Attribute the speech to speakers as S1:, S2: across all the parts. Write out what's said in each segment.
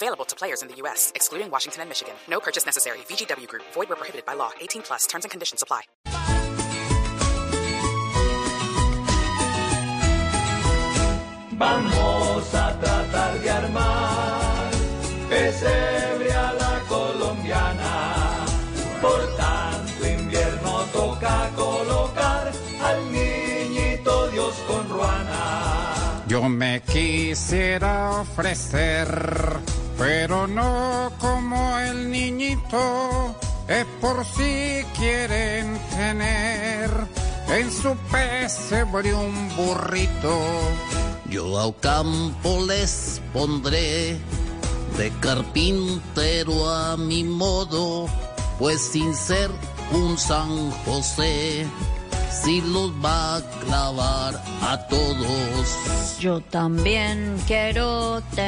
S1: Available to players in the U.S., excluding Washington and Michigan. No purchase necessary. VGW Group. Void where prohibited by law. 18 plus. Terms and conditions apply.
S2: Vamos a tratar de armar pesebre a la colombiana. Por tanto invierno toca colocar al niñito Dios con ruana.
S3: Yo me quisiera ofrecer, pero no como el niñito, es por si quieren tener en su pesebre un burrito.
S4: Yo al campo les pondré de carpintero a mi modo, pues sin ser un San José, si los va a clavar a todos.
S5: Yo también quiero tener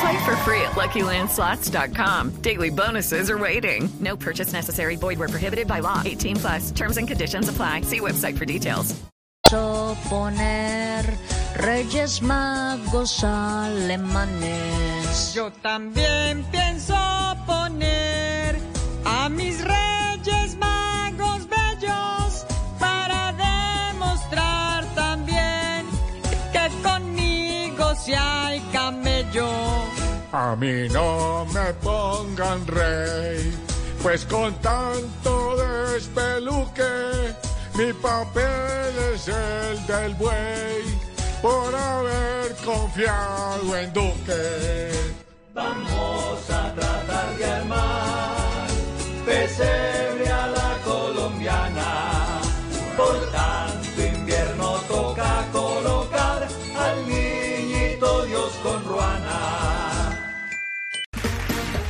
S6: Play for free at LuckyLandSlots.com. Daily bonuses are waiting. No purchase necessary. Void where prohibited by law. 18 plus. Terms and conditions apply. See website for details.
S5: poner Reyes Magos alemanes.
S7: Yo también pienso poner a mis Reyes si hay camello.
S3: A mí no me pongan rey, pues con tanto despeluque, mi papel es el del buey, por haber confiado en Duque.
S2: Vamos